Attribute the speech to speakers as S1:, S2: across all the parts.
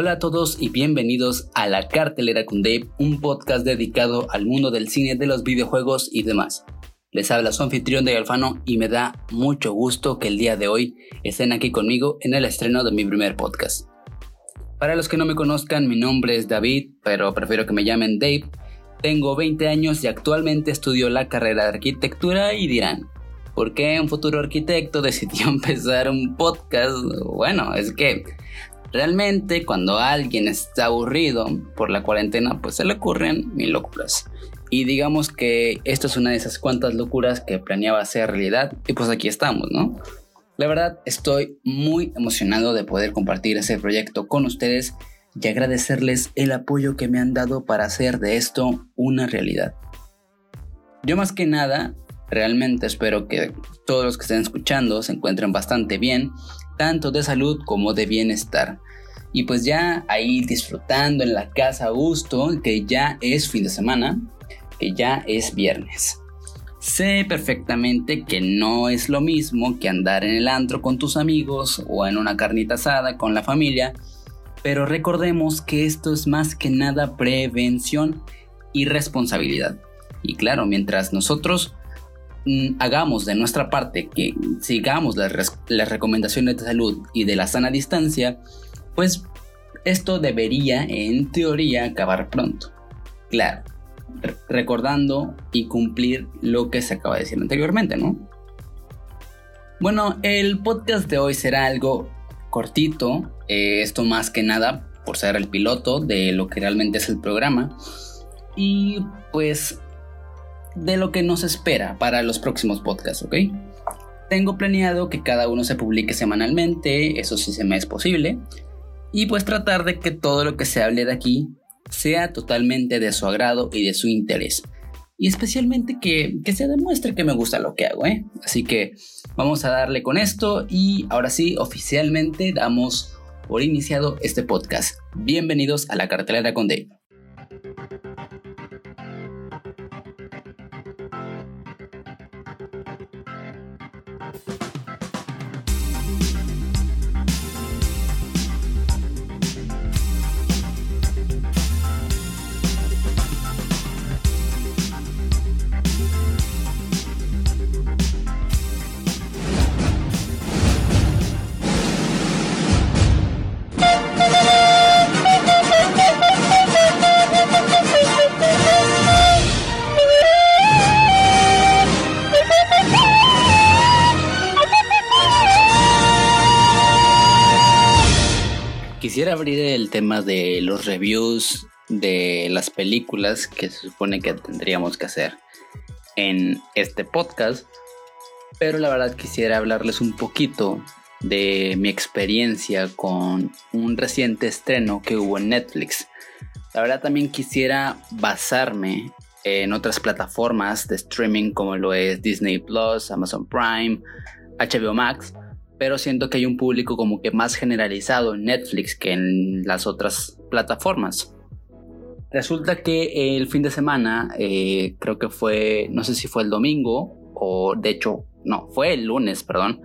S1: Hola a todos y bienvenidos a La Cartelera Dave, un podcast dedicado al mundo del cine, de los videojuegos y demás. Les habla su anfitrión de Alfano y me da mucho gusto que el día de hoy estén aquí conmigo en el estreno de mi primer podcast. Para los que no me conozcan, mi nombre es David, pero prefiero que me llamen Dave. Tengo 20 años y actualmente estudio la carrera de arquitectura y dirán, ¿por qué un futuro arquitecto decidió empezar un podcast? Bueno, es que Realmente cuando alguien está aburrido por la cuarentena, pues se le ocurren mil locuras. Y digamos que esto es una de esas cuantas locuras que planeaba hacer realidad y pues aquí estamos, ¿no? La verdad estoy muy emocionado de poder compartir ese proyecto con ustedes y agradecerles el apoyo que me han dado para hacer de esto una realidad. Yo más que nada, realmente espero que todos los que estén escuchando se encuentren bastante bien tanto de salud como de bienestar. Y pues ya ahí disfrutando en la casa a gusto, que ya es fin de semana, que ya es viernes. Sé perfectamente que no es lo mismo que andar en el antro con tus amigos o en una carnita asada con la familia, pero recordemos que esto es más que nada prevención y responsabilidad. Y claro, mientras nosotros hagamos de nuestra parte, que sigamos las, las recomendaciones de salud y de la sana distancia, pues esto debería, en teoría, acabar pronto. Claro, recordando y cumplir lo que se acaba de decir anteriormente, ¿no? Bueno, el podcast de hoy será algo cortito, eh, esto más que nada por ser el piloto de lo que realmente es el programa. Y pues de lo que nos espera para los próximos podcasts, ¿ok? Tengo planeado que cada uno se publique semanalmente, eso sí se me es posible, y pues tratar de que todo lo que se hable de aquí sea totalmente de su agrado y de su interés. Y especialmente que, que se demuestre que me gusta lo que hago, ¿eh? Así que vamos a darle con esto y ahora sí, oficialmente damos por iniciado este podcast. Bienvenidos a la cartelera con Dave. Quisiera abrir el tema de los reviews de las películas que se supone que tendríamos que hacer en este podcast, pero la verdad quisiera hablarles un poquito de mi experiencia con un reciente estreno que hubo en Netflix. La verdad también quisiera basarme en otras plataformas de streaming como lo es Disney Plus, Amazon Prime, HBO Max, pero siento que hay un público como que más generalizado en Netflix que en las otras plataformas. Resulta que el fin de semana, eh, creo que fue, no sé si fue el domingo o de hecho, no, fue el lunes, perdón.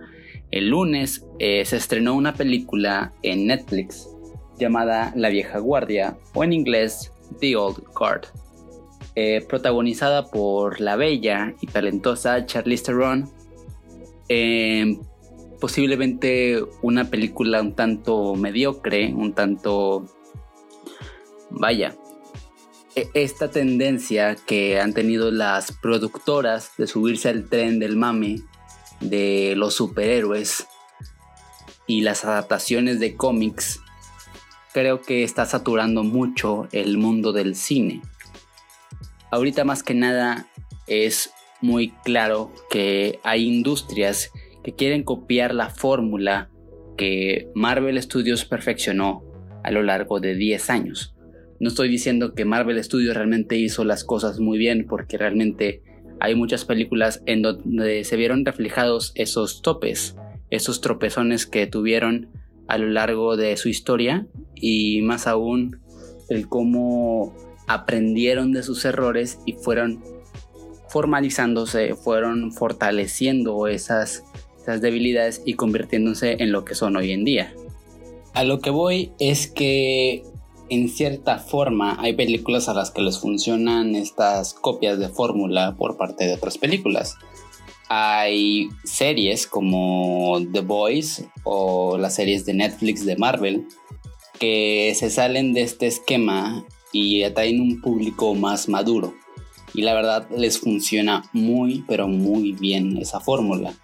S1: El lunes eh, se estrenó una película en Netflix llamada La vieja guardia o en inglés The Old Guard. Eh, protagonizada por la bella y talentosa Charlize Theron, posiblemente una película un tanto mediocre, un tanto... Vaya, e, esta tendencia que han tenido las productoras de subirse al tren del mame de los superhéroes y las adaptaciones de cómics, creo que está saturando mucho el mundo del cine. Ahorita más que nada es muy claro que hay industrias que quieren copiar la fórmula que Marvel Studios perfeccionó a lo largo de 10 años. No estoy diciendo que Marvel Studios realmente hizo las cosas muy bien porque realmente hay muchas películas en donde se vieron reflejados esos topes, esos tropezones que tuvieron a lo largo de su historia y más aún el cómo aprendieron de sus errores y fueron formalizándose, fueron fortaleciendo esas esas debilidades y convirtiéndose en lo que son hoy en día. A lo que voy es que en cierta forma hay películas a las que les funcionan estas copias de fórmula por parte de otras películas. Hay series como The Boys o las series de Netflix de Marvel que se salen de este esquema y atraen un público más maduro. Y la verdad les funciona muy pero muy bien esa fórmula.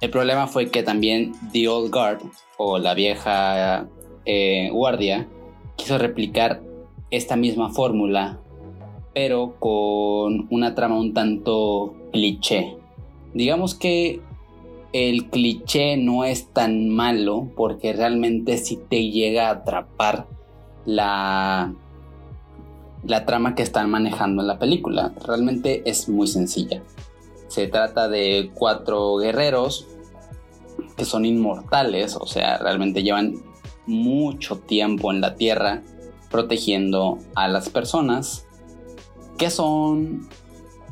S1: El problema fue que también The Old Guard o la vieja eh, guardia quiso replicar esta misma fórmula, pero con una trama un tanto cliché. Digamos que el cliché no es tan malo porque realmente si te llega a atrapar la, la trama que están manejando en la película. Realmente es muy sencilla. Se trata de cuatro guerreros que son inmortales, o sea, realmente llevan mucho tiempo en la Tierra protegiendo a las personas que son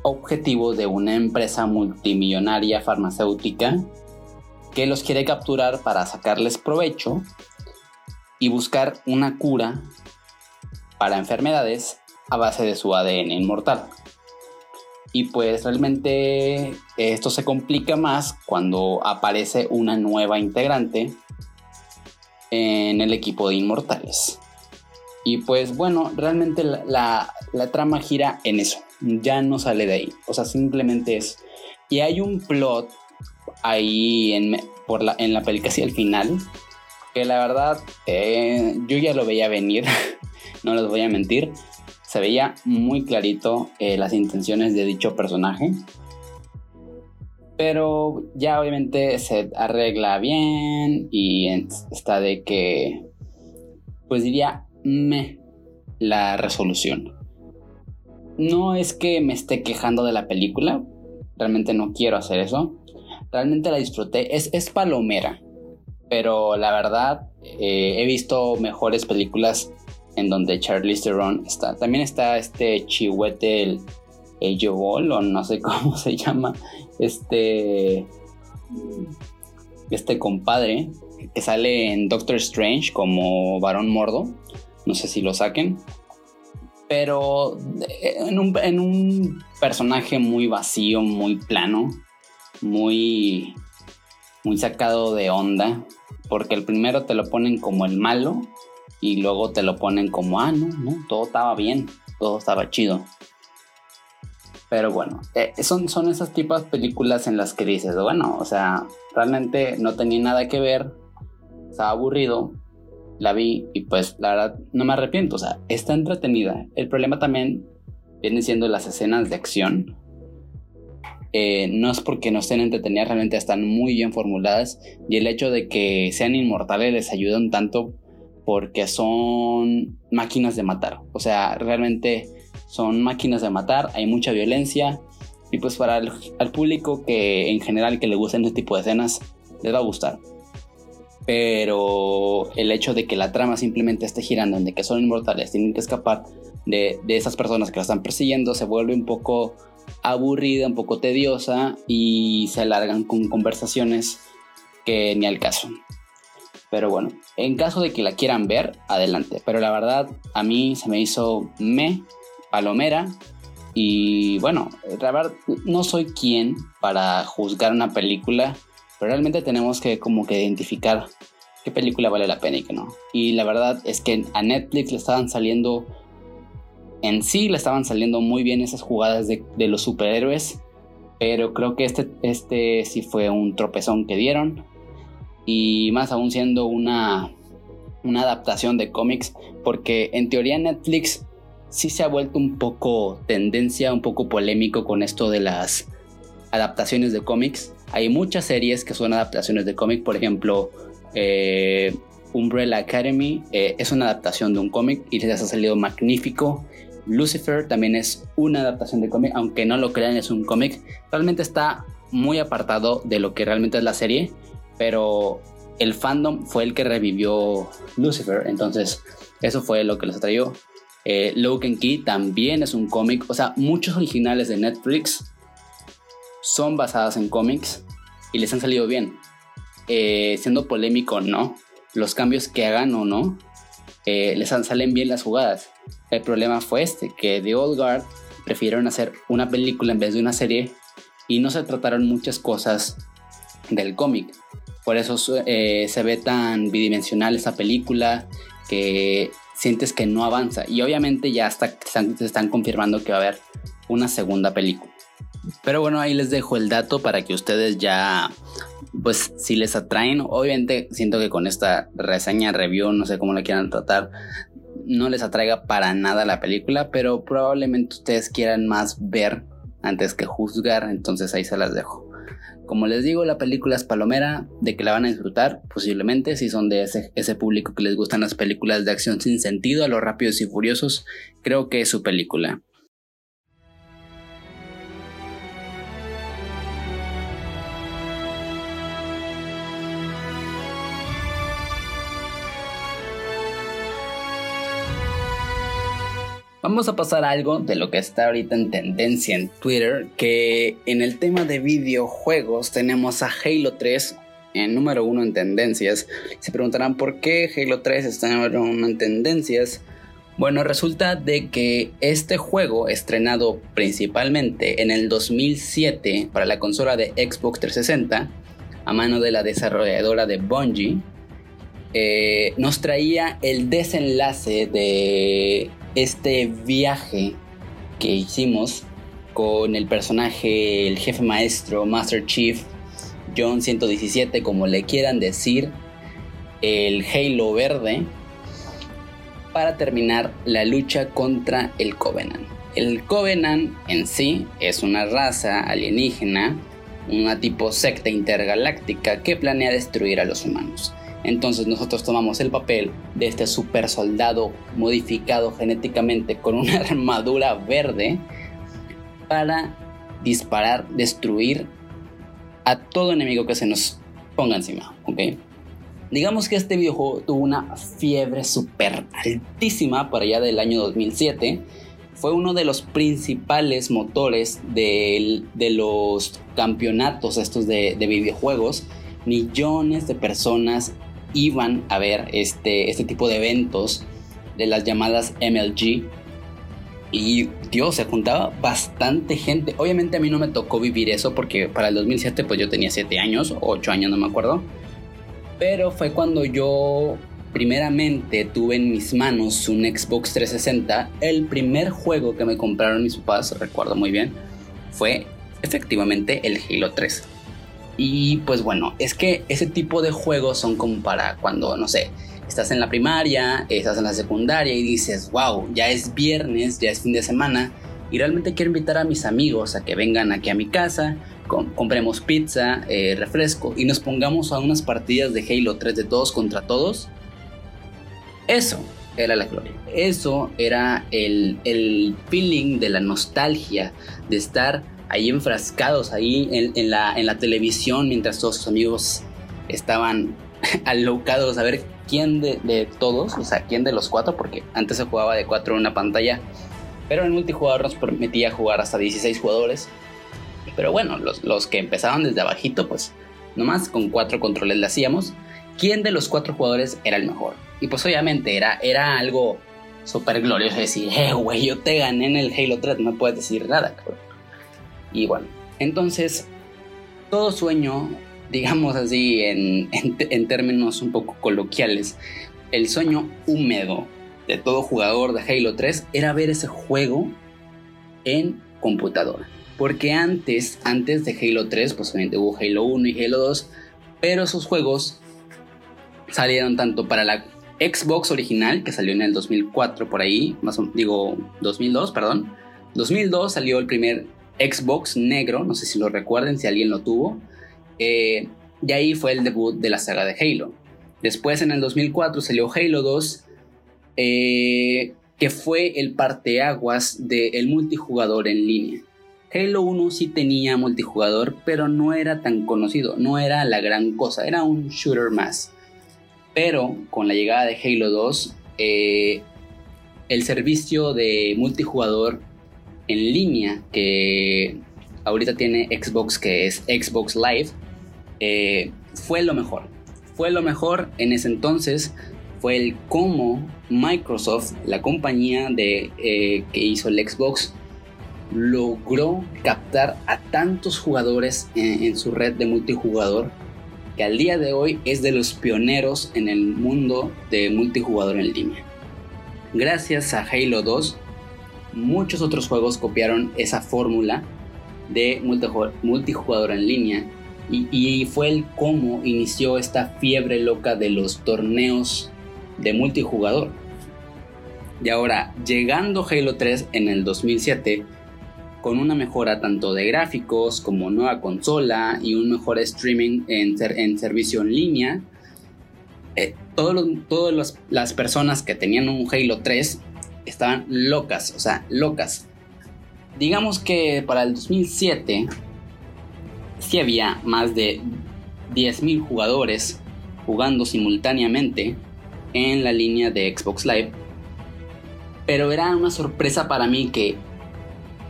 S1: objetivo de una empresa multimillonaria farmacéutica que los quiere capturar para sacarles provecho y buscar una cura para enfermedades a base de su ADN inmortal. Y pues realmente esto se complica más cuando aparece una nueva integrante en el equipo de Inmortales. Y pues bueno, realmente la, trama gira en eso. Ya no sale de ahí. O sea, simplemente es... Y hay un plot ahí en, por la, en la película hacia el final. Que la verdad, eh, yo ya lo veía venir. no les voy a mentir. Se veía muy clarito eh, las intenciones de dicho personaje. Pero ya obviamente se arregla bien y está de que, pues diría, me la resolución. No es que me esté quejando de la película, realmente no quiero hacer eso. Realmente la disfruté, es, es palomera, pero la verdad eh, he visto mejores películas en donde Charlize Theron está. También está este chihuete, el, el o no sé cómo se llama, este, este compadre que sale en Doctor Strange como varón mordo. No sé si lo saquen. Pero en un, en un personaje muy vacío, muy plano, muy, muy sacado de onda. Porque el primero te lo ponen como el malo y luego te lo ponen como, ah, no, no, todo estaba bien, todo estaba chido. Pero bueno, eh, son, son esas tipos de películas en las que dices, bueno, o sea, realmente no tenía nada que ver, estaba aburrido, la vi y pues la verdad no me arrepiento, o sea, está entretenida. El problema también viene siendo las escenas de acción. Eh, no es porque no estén entretenidas, realmente están muy bien formuladas y el hecho de que sean inmortales les ayuda un tanto porque son máquinas de matar. O sea, realmente son máquinas de matar, hay mucha violencia y pues para el público que en general que le gusten este tipo de escenas les va a gustar. Pero el hecho de que la trama simplemente esté girando en de que son inmortales, tienen que escapar de, de esas personas que la están persiguiendo, se vuelve un poco aburrida, un poco tediosa y se alargan con conversaciones que ni al caso. Pero bueno, en caso de que la quieran ver, adelante. Pero la verdad, a mí se me hizo me palomera. Y bueno, la verdad, no soy quien para juzgar una película, pero realmente tenemos que como que identificar qué película vale la pena y qué no. Y la verdad es que a Netflix le estaban saliendo, en sí le estaban saliendo muy bien esas jugadas de, de los superhéroes, pero creo que este, este sí fue un tropezón que dieron. Y más aún siendo una, una adaptación de cómics, porque en teoría Netflix sí se ha vuelto un poco tendencia, un poco polémico con esto de las adaptaciones de cómics. Hay muchas series que son adaptaciones de cómic, por ejemplo, eh, Umbrella Academy eh, es una adaptación de un cómic y les ha salido magnífico. Lucifer también es una adaptación de cómic, aunque no lo crean, es un cómic. Realmente está muy apartado de lo que realmente es la serie, pero el fandom fue el que revivió Lucifer, entonces eso fue lo que les atrayó. Eh, Key también es un cómic. O sea, muchos originales de Netflix son basadas en cómics y les han salido bien. Eh, siendo polémico, no. los cambios que hagan o no, eh, les salen bien las jugadas. El problema fue este, que The Old Guard prefirieron hacer una película en vez de una serie y no se trataron muchas cosas del cómic. Por eso eh, se ve tan bidimensional esa película que sientes que no avanza. Y obviamente ya hasta se están confirmando que va a haber una segunda película. Pero bueno, ahí les dejo el dato para que ustedes ya, pues si les atraen, obviamente siento que con esta reseña, review, no sé cómo la quieran tratar, no les atraiga para nada la película, pero probablemente ustedes quieran más ver antes que juzgar, entonces ahí se las dejo. Como les digo, la película es palomera, de que la van a disfrutar, posiblemente, si son de ese, ese público que les gustan las películas de acción sin sentido, a los rápidos y furiosos, creo que es su película. Vamos a pasar a algo de lo que está ahorita en tendencia en Twitter, que en el tema de videojuegos tenemos a Halo 3 en número uno en tendencias. Se preguntarán por qué Halo 3 está en número uno en tendencias. Bueno, resulta de que este juego, estrenado principalmente en el 2007 para la consola de Xbox 360, a mano de la desarrolladora de Bungie, eh, nos traía el desenlace de este viaje que hicimos con el personaje, el jefe maestro, Master Chief, John 117, como le quieran decir, el Halo verde, para terminar la lucha contra el Covenant. El Covenant en sí es una raza alienígena, una tipo secta intergaláctica que planea destruir a los humanos. Entonces nosotros tomamos el papel de este super soldado modificado genéticamente con una armadura verde para disparar, destruir a todo enemigo que se nos ponga encima, ¿ok? Digamos que este videojuego tuvo una fiebre super altísima para allá del año 2007. Fue uno de los principales motores de, los campeonatos estos de videojuegos millones de personas iban a ver este, este tipo de eventos de las llamadas MLG. Y Dios, se juntaba bastante gente. Obviamente a mí no me tocó vivir eso porque para el 2007 pues yo tenía 7 años, 8 años no me acuerdo. Pero fue cuando yo primeramente tuve en mis manos un Xbox 360. El primer juego que me compraron mis papás, recuerdo muy bien, fue efectivamente el Halo 3. Y pues bueno, es que ese tipo de juegos son como para cuando, no sé, estás en la primaria, estás en la secundaria y dices, wow, ya es viernes, ya es fin de semana y realmente quiero invitar a mis amigos a que vengan aquí a mi casa, compremos pizza, eh, refresco y nos pongamos a unas partidas de Halo 3 de todos contra todos. Eso era la gloria. Eso era el, el feeling de la nostalgia de estar ahí enfrascados ahí en, la, en la televisión mientras todos sus amigos estaban alocados a ver quién de, todos, o sea, quién de los cuatro, porque antes se jugaba de cuatro en una pantalla, pero el multijugador nos permitía jugar hasta 16 jugadores. Pero bueno, los, los que empezaban desde abajito, pues nomás con cuatro controles le hacíamos. ¿Quién de los cuatro jugadores era el mejor? Y pues obviamente era, era algo súper glorioso decir, eh, güey, yo te gané en el Halo 3, no puedes decir nada, cabrón. Y bueno, entonces, todo sueño, digamos así en, en, términos un poco coloquiales, el sueño húmedo de todo jugador de Halo 3 era ver ese juego en computadora. Porque antes, antes de Halo 3, pues obviamente hubo Halo 1 y Halo 2, pero esos juegos salieron tanto para la Xbox original, que salió en el 2004 por ahí, más o, digo 2002, perdón. 2002 salió el primer Xbox negro, no sé si lo recuerden, si alguien lo tuvo. Eh, y ahí fue el debut de la saga de Halo. Después en el 2004 salió Halo 2, eh, que fue el parteaguas del multijugador en línea. Halo 1 sí tenía multijugador, pero no era tan conocido, no era la gran cosa, era un shooter más. Pero con la llegada de Halo 2, eh, el servicio de multijugador en línea que ahorita tiene Xbox, que es Xbox Live, eh, fue lo mejor. fue lo mejor en ese entonces fue el cómo Microsoft, la compañía de, eh, que hizo el Xbox, logró captar a tantos jugadores en, su red de multijugador que al día de hoy es de los pioneros en el mundo de multijugador en línea. Gracias a Halo 2, muchos otros juegos copiaron esa fórmula de multijugador en línea y, fue el cómo inició esta fiebre loca de los torneos de multijugador. Y ahora, llegando Halo 3 en el 2007, con una mejora tanto de gráficos como nueva consola y un mejor streaming en, en servicio en línea, eh, todas las personas que tenían un Halo 3 estaban locas, o sea, locas. Digamos que para el 2007 sí había más de 10.000 jugadores jugando simultáneamente en la línea de Xbox Live. Pero era una sorpresa para mí que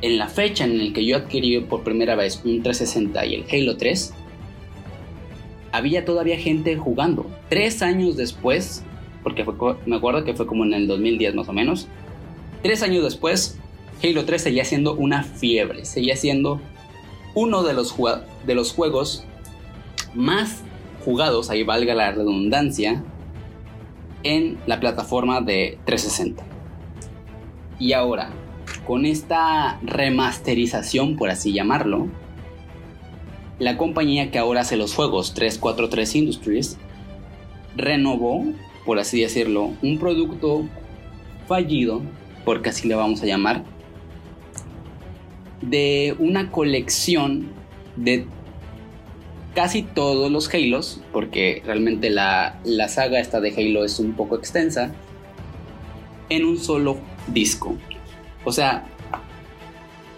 S1: en la fecha en la que yo adquirí por primera vez un 360 y el Halo 3, había todavía gente jugando. Tres años después, porque me acuerdo que fue como en el 2010 más o menos, tres años después, Halo 3 seguía siendo una fiebre, seguía siendo uno de los, juegos más jugados, ahí valga la redundancia, en la plataforma de 360. Y ahora, con esta remasterización, por así llamarlo, la compañía que ahora hace los juegos 343 Industries renovó, por así decirlo, un producto fallido, porque así le vamos a llamar, de una colección de casi todos los Halos, porque realmente la, la saga esta de Halo es un poco extensa, en un solo disco. O sea,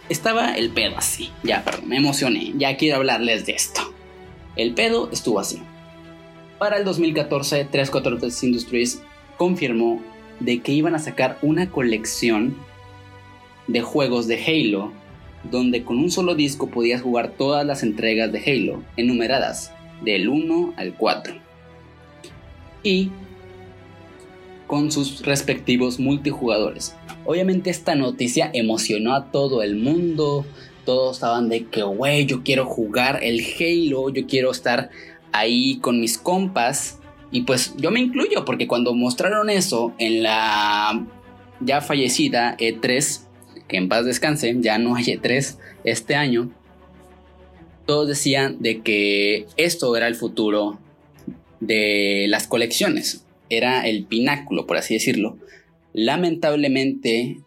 S1: estaba el pedo así. Ya, perdón, me emocioné. Ya quiero hablarles de esto. El pedo estuvo así. Para el 2014, 343 Industries confirmó de que iban a sacar una colección de juegos de Halo donde con un solo disco podías jugar todas las entregas de Halo, enumeradas, del 1 al 4. Y con sus respectivos multijugadores. Obviamente esta noticia emocionó a todo el mundo. Todos estaban de que, güey, yo quiero jugar el Halo, yo quiero estar ahí con mis compas. Y pues yo me incluyo, porque cuando mostraron eso en la ya fallecida E3, que en paz descanse, ya no hay E3 este año, todos decían de que esto era el futuro de las colecciones, era el pináculo, por así decirlo. Lamentablemente,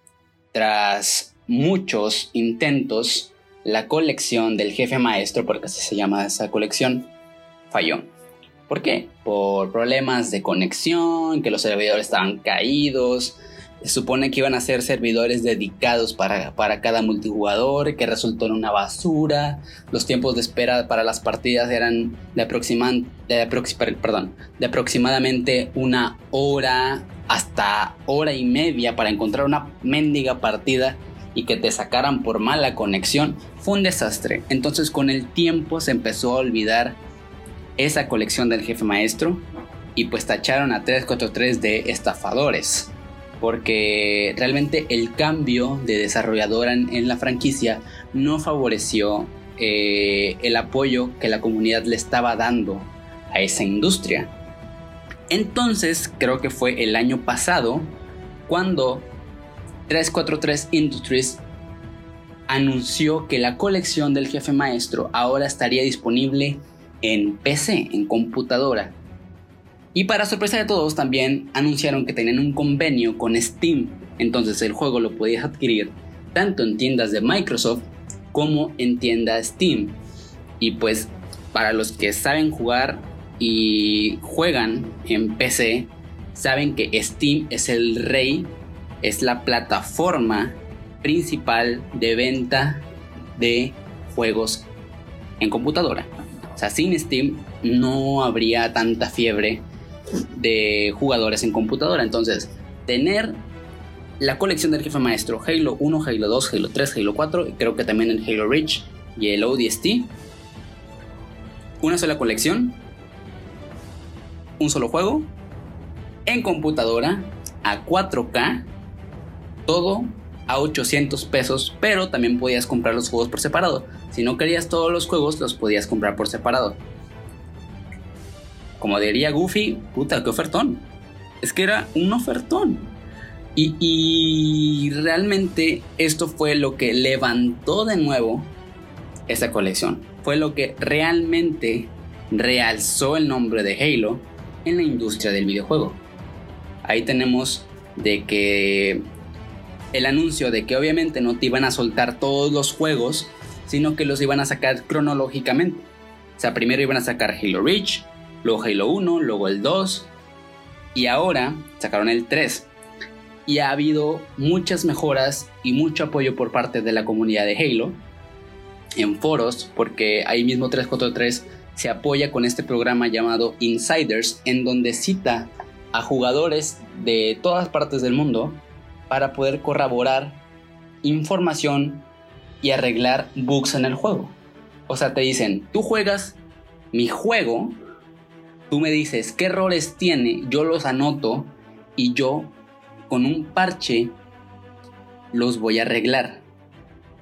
S1: tras muchos intentos, la colección del jefe maestro, porque así se llama esa colección, falló. ¿Por qué? Por problemas de conexión, que los servidores estaban caídos, se supone que iban a ser servidores dedicados para, cada multijugador, que resultó en una basura. Los tiempos de espera para las partidas eran de, perdón, de aproximadamente una hora hasta hora y media para encontrar una mendiga partida y que te sacaran por mala conexión. Fue un desastre. Entonces con el tiempo se empezó a olvidar esa colección del jefe maestro y pues tacharon a 343 de estafadores porque realmente el cambio de desarrolladora en, la franquicia no favoreció eh, el apoyo que la comunidad le estaba dando a esa industria. Entonces creo que fue el año pasado cuando 343 Industries anunció que la colección del jefe maestro ahora estaría disponible en PC, en computadora. Y para sorpresa de todos también anunciaron que tenían un convenio con Steam, entonces el juego lo podías adquirir tanto en tiendas de Microsoft como en tiendas Steam. Y pues para los que saben jugar y juegan en PC, saben que Steam es el rey, es la plataforma principal de venta de juegos en computadora. O sea, sin Steam no habría tanta fiebre de jugadores en computadora. Entonces, tener la colección del jefe maestro Halo 1, Halo 2, Halo 3, Halo 4 y creo que también el Halo Reach y el ODST. Una sola colección un solo juego, en computadora, a 4K, todo a 800 pesos, pero también podías comprar los juegos por separado. Si no querías todos los juegos, los podías comprar por separado. Como diría Goofy, puta, qué ofertón. Es que era un ofertón. Y, y realmente esto fue lo que levantó de nuevo esa colección. Fue lo que realmente realzó el nombre de Halo en la industria del videojuego. Ahí tenemos de que el anuncio de que obviamente no te iban a soltar todos los juegos, sino que los iban a sacar cronológicamente. O sea, primero iban a sacar Halo Reach, luego Halo 1, luego el 2, y ahora sacaron el 3. Y ha habido muchas mejoras y mucho apoyo por parte de la comunidad de Halo en foros, porque ahí mismo 343 se apoya con este programa llamado Insiders, en donde cita a jugadores de todas partes del mundo para poder corroborar información y arreglar bugs en el juego. O sea, te dicen, tú juegas mi juego, tú me dices qué errores tiene, yo los anoto y yo con un parche los voy a arreglar.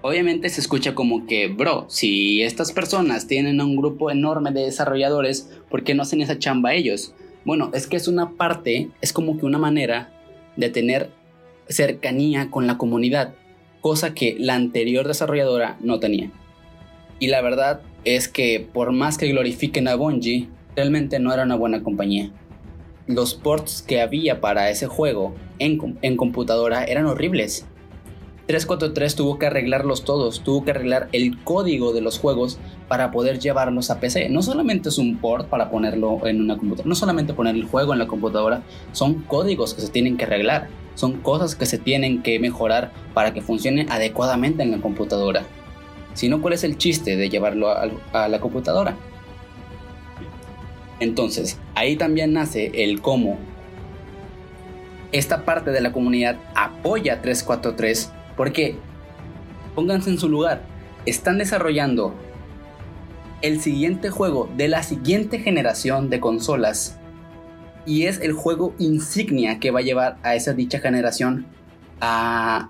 S1: Obviamente se escucha como que, bro, si estas personas tienen un grupo enorme de desarrolladores, ¿por qué no hacen esa chamba ellos? Bueno, es que es una parte, es como que una manera de tener cercanía con la comunidad, cosa que la anterior desarrolladora no tenía. Y la verdad es que por más que glorifiquen a Bungie, realmente no era una buena compañía. Los ports que había para ese juego en, en computadora eran horribles. 343 tuvo que arreglarlos todos, tuvo que arreglar el código de los juegos para poder llevarlos a PC. No solamente es un port para ponerlo en una computadora, no solamente poner el juego en la computadora, son códigos que se tienen que arreglar son cosas que se tienen que mejorar para que funcione adecuadamente en la computadora. Si no, ¿cuál es el chiste de llevarlo a, la computadora? Entonces, ahí también nace el cómo esta parte de la comunidad apoya 343 porque, pónganse en su lugar, están desarrollando el siguiente juego de la siguiente generación de consolas y es el juego insignia que va a llevar a esa dicha generación a,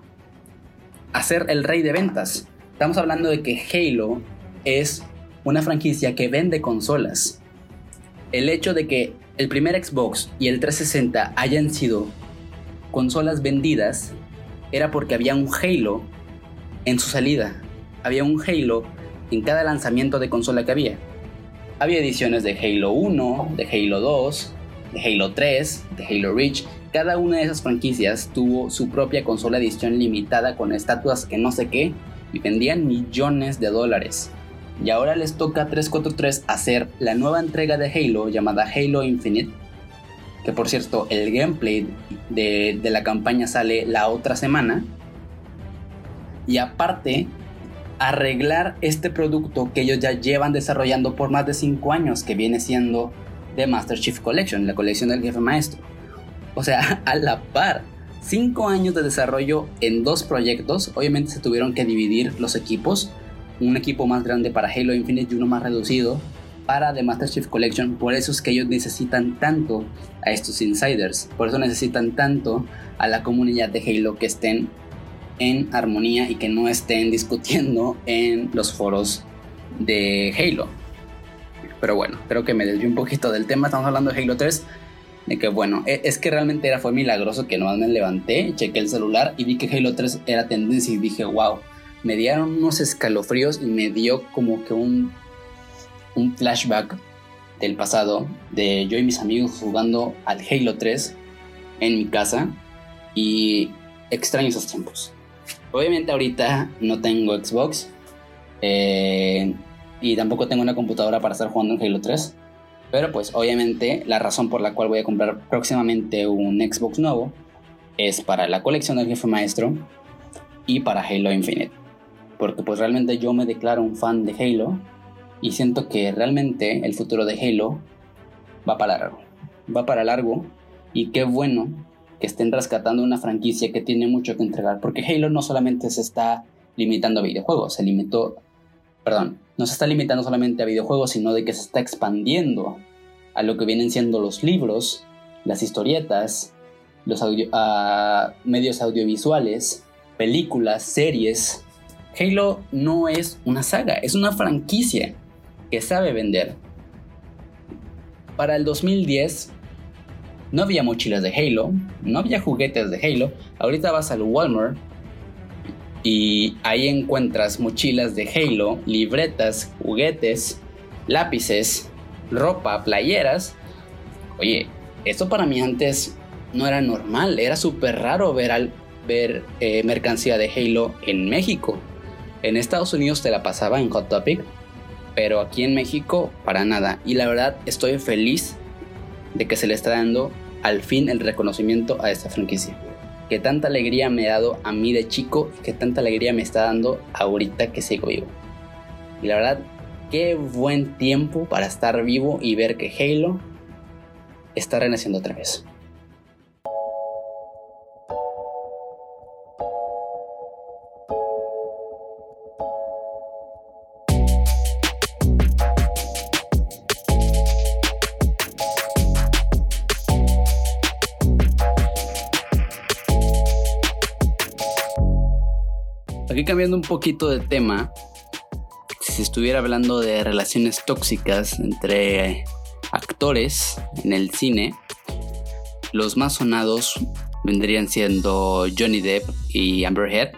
S1: a ser el rey de ventas. Estamos hablando de que Halo es una franquicia que vende consolas. El hecho de que el primer Xbox y el 360 hayan sido consolas vendidas era porque había un Halo en su salida. Había un Halo en cada lanzamiento de consola que había. Había ediciones de Halo 1, de Halo 2, Halo 3, de Halo Reach, cada una de esas franquicias tuvo su propia consola edición limitada con estatuas que no sé qué y vendían millones de dólares. Y ahora les toca a 343 hacer la nueva entrega de Halo llamada Halo Infinite, que por cierto el gameplay de, de la campaña sale la otra semana. Y aparte, arreglar este producto que ellos ya llevan desarrollando por más de 5 años, que viene siendo de Master Chief Collection, la colección del jefe maestro. O sea, a la par, cinco años de desarrollo en dos proyectos, obviamente se tuvieron que dividir los equipos, un equipo más grande para Halo Infinite y uno más reducido para The Master Chief Collection. Por eso es que ellos necesitan tanto a estos insiders, por eso necesitan tanto a la comunidad de Halo que estén en armonía y que no estén discutiendo en los foros de Halo. Pero bueno, creo que me desvió un poquito del tema. Estamos hablando de Halo 3. De que bueno, e, es que realmente era, fue milagroso que nomás me levanté, chequé el celular y vi que Halo 3 era tendencia y dije, wow, me dieron unos escalofríos y me dio como que un, un flashback del pasado de yo y mis amigos jugando al Halo 3 en mi casa y extraño esos tiempos. Obviamente ahorita no tengo Xbox, eh, y tampoco tengo una computadora para estar jugando en Halo 3. Pero pues obviamente la razón por la cual voy a comprar próximamente un Xbox nuevo es para la colección del jefe maestro y para Halo Infinite. Porque pues realmente yo me declaro un fan de Halo y siento que realmente el futuro de Halo va para largo. Va para largo y qué bueno que estén rescatando una franquicia que tiene mucho que entregar. Porque Halo no solamente se está limitando a videojuegos, se limitó, perdón, no se está limitando solamente a videojuegos, sino de que se está expandiendo a lo que vienen siendo los libros, las historietas, los medios audiovisuales, películas, series. Halo no es una saga, es una franquicia que sabe vender. Para el 2010 no había mochilas de Halo, no había juguetes de Halo. Ahorita vas al Walmart y ahí encuentras mochilas de Halo, libretas, juguetes, lápices, ropa, playeras. Oye, esto para mí antes no era normal, era súper raro ver, al, ver eh, mercancía de Halo en México. En Estados Unidos te la pasaba en Hot Topic, pero aquí en México para nada. Y la verdad estoy feliz de que se le está dando al fin el reconocimiento a esta franquicia. Que tanta alegría me ha dado a mí de chico y que tanta alegría me está dando ahorita que sigo vivo. Y la verdad, qué buen tiempo para estar vivo y ver que Halo está renaciendo otra vez. Cambiando un poquito de tema, si estuviera hablando de relaciones tóxicas entre actores en el cine, los más sonados vendrían siendo Johnny Depp y Amber Heard,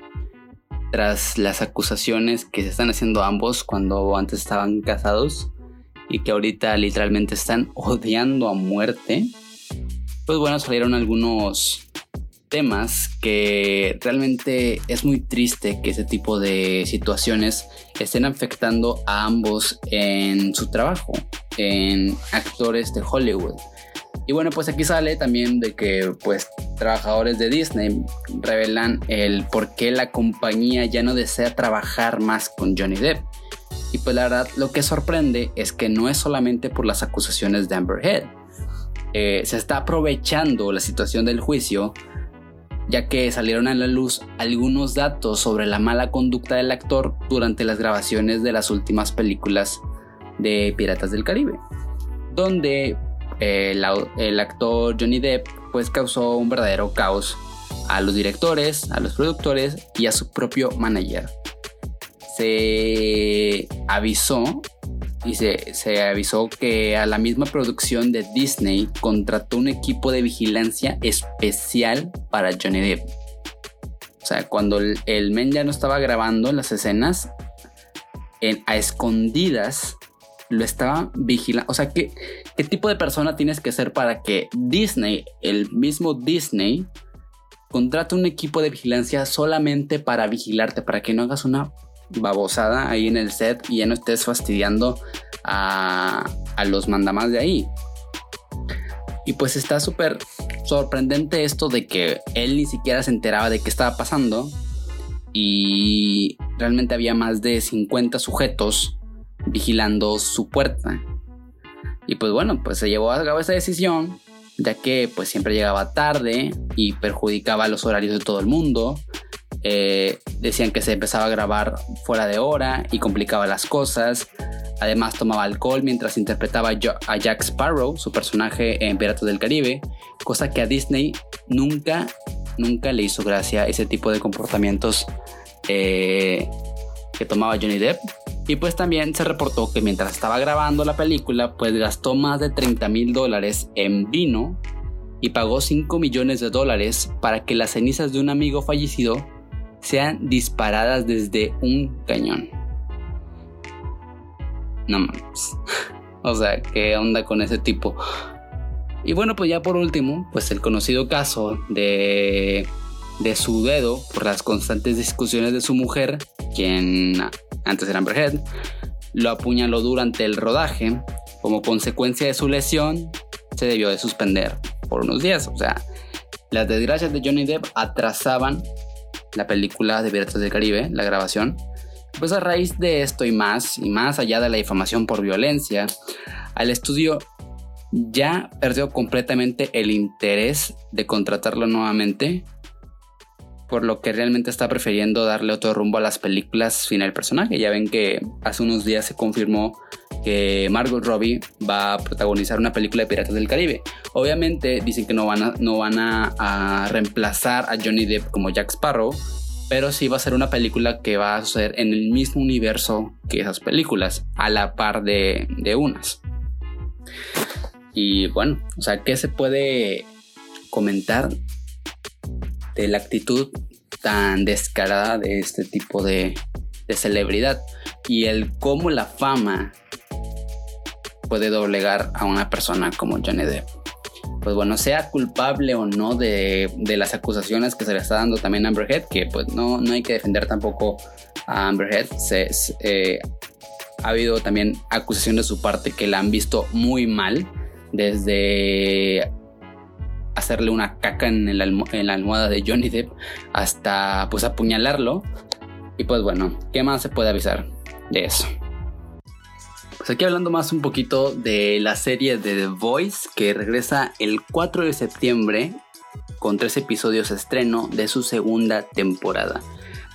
S1: tras las acusaciones que se están haciendo ambos cuando antes estaban casados y que ahorita literalmente están odiando a muerte. Pues bueno, salieron algunos temas que realmente es muy triste que ese tipo de situaciones estén afectando a ambos en su trabajo, en actores de Hollywood. Y bueno, pues aquí sale también de que pues trabajadores de Disney revelan el por qué la compañía ya no desea trabajar más con Johnny Depp. Y pues la verdad lo que sorprende es que no es solamente por las acusaciones de Amber Heard. Eh, se está aprovechando la situación del juicio ya que salieron a la luz algunos datos sobre la mala conducta del actor durante las grabaciones de las últimas películas de Piratas del Caribe, donde eh, el, actor Johnny Depp pues causó un verdadero caos a los directores, a los productores y a su propio manager. Se avisó y se, avisó que a la misma producción de Disney contrató un equipo de vigilancia especial para Johnny Depp. O sea, cuando el, men ya no estaba grabando las escenas, a escondidas lo estaba vigilando. O sea, ¿qué, ¿qué tipo de persona tienes que ser para que Disney, el mismo Disney, contrate un equipo de vigilancia solamente para vigilarte, para que no hagas una babosada ahí en el set y ya no estés fastidiando a, los mandamás de ahí. Y pues está súper sorprendente esto de que él ni siquiera se enteraba de qué estaba pasando y realmente había más de 50 sujetos vigilando su puerta. Y pues bueno, pues se llevó a cabo esa decisión, ya que pues siempre llegaba tarde y perjudicaba los horarios de todo el mundo. Eh, decían que se empezaba a grabar fuera de hora y complicaba las cosas. Además tomaba alcohol mientras interpretaba a Jack Sparrow, su personaje en Piratas del Caribe, cosa que a Disney nunca, nunca le hizo gracia ese tipo de comportamientos eh, que tomaba Johnny Depp. Y pues también se reportó que mientras estaba grabando la película, pues gastó más de 30 mil dólares en vino y pagó 5 millones de dólares para que las cenizas de un amigo fallecido sean disparadas desde un cañón. No mames. O sea, ¿qué onda con ese tipo? Y bueno, pues ya por último, pues el conocido caso de, de su dedo por las constantes discusiones de su mujer, quien antes era Amber Heard, lo apuñaló durante el rodaje. Como consecuencia de su lesión, se debió de suspender por unos días. O sea, las desgracias de Johnny Depp atrasaban la película de Piratas del Caribe, la grabación. Pues a raíz de esto y más, y más allá de la difamación por violencia, al estudio ya perdió completamente el interés de contratarlo nuevamente, por lo que realmente está prefiriendo darle otro rumbo a las películas sin el personaje. Ya ven que hace unos días se confirmó que Margot Robbie va a protagonizar una película de Piratas del Caribe. Obviamente dicen que no van a, no van a, reemplazar a Johnny Depp como Jack Sparrow, pero sí va a ser una película que va a suceder en el mismo universo que esas películas, a la par de, de unas. Y bueno, o sea, ¿qué se puede comentar de la actitud tan descarada de este tipo de, de celebridad? Y el cómo la fama puede doblegar a una persona como Johnny Depp. Pues bueno, sea culpable o no de, las acusaciones que se le está dando también a Amber Heard, que pues no, no hay que defender tampoco a Amber Heard. Se, eh, ha habido también acusaciones de su parte que la han visto muy mal, desde hacerle una caca en, en la almohada de Johnny Depp hasta pues apuñalarlo. Y pues bueno, ¿qué más se puede avisar de eso? Aquí hablando más un poquito de la serie de The Voice que regresa el 4 de septiembre con tres episodios estreno de su segunda temporada.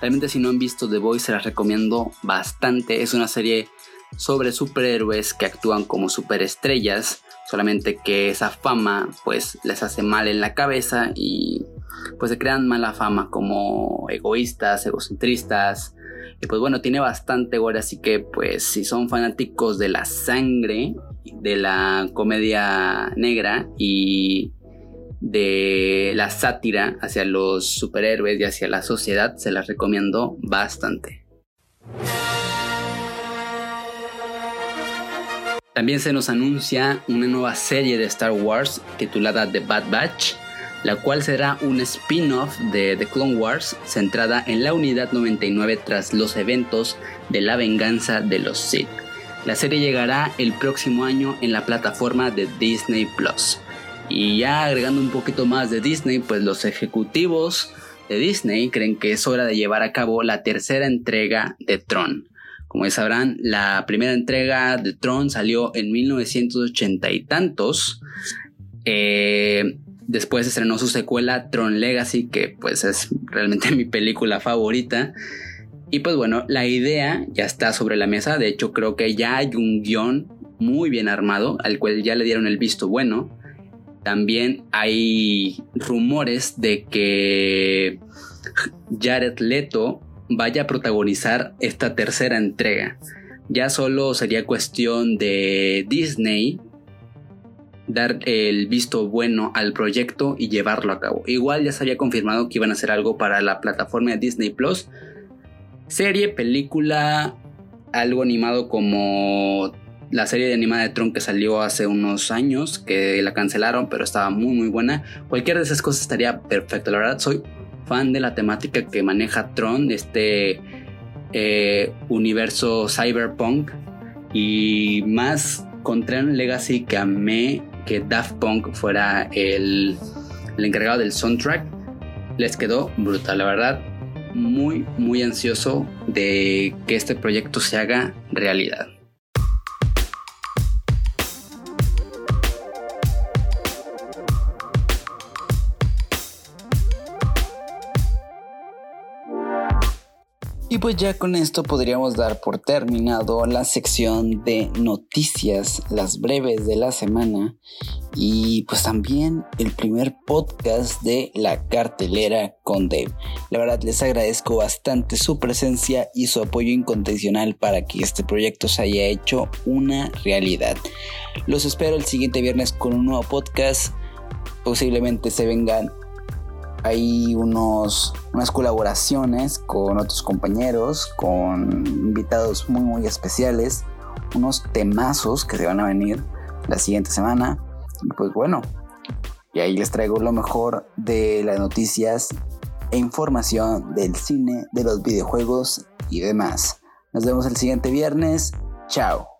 S1: Realmente si no han visto The Voice se las recomiendo bastante. Es una serie sobre superhéroes que actúan como superestrellas, solamente que esa fama pues les hace mal en la cabeza y pues se crean mala fama como egoístas, egocentristas, y pues bueno, tiene bastante gore, así que pues si son fanáticos de la sangre, de la comedia negra y de la sátira hacia los superhéroes y hacia la sociedad, se las recomiendo bastante. También se nos anuncia una nueva serie de Star Wars titulada The Bad Batch, la cual será un spin-off de The Clone Wars centrada en la unidad 99 tras los eventos de la venganza de los Sith. La serie llegará el próximo año en la plataforma de Disney Plus. Y ya agregando un poquito más de Disney, pues los ejecutivos de Disney creen que es hora de llevar a cabo la tercera entrega de Tron. Como ya sabrán, la primera entrega de Tron salió en 1980 y tantos. Eh, Después estrenó su secuela Tron Legacy, que pues es realmente mi película favorita. Y pues bueno, la idea ya está sobre la mesa. De hecho, creo que ya hay un guion muy bien armado, al cual ya le dieron el visto bueno. También hay rumores de que Jared Leto vaya a protagonizar esta tercera entrega. Ya solo sería cuestión de Disney dar el visto bueno al proyecto y llevarlo a cabo. Igual ya se había confirmado que iban a hacer algo para la plataforma de Disney Plus. Serie, película, algo animado como la serie de animada de Tron que salió hace unos años, que la cancelaron, pero estaba muy muy buena. Cualquiera de esas cosas estaría perfecto. La verdad, soy fan de la temática que maneja Tron, este eh, universo cyberpunk. Y más con Tron Legacy que amé que Daft Punk fuera el, encargado del soundtrack, les quedó brutal, la verdad. Muy, muy ansioso de que este proyecto se haga realidad. Pues ya con esto podríamos dar por terminado la sección de noticias, las breves de la semana y pues también el primer podcast de la cartelera con Dave. La verdad les agradezco bastante su presencia y su apoyo incondicional para que este proyecto se haya hecho una realidad. Los espero el siguiente viernes con un nuevo podcast. Posiblemente se vengan hay unos, unas colaboraciones con otros compañeros, con invitados muy muy especiales, unos temazos que se van a venir la siguiente semana. Y pues bueno, y ahí les traigo lo mejor de las noticias e información del cine, de los videojuegos y demás. Nos vemos el siguiente viernes. Chao.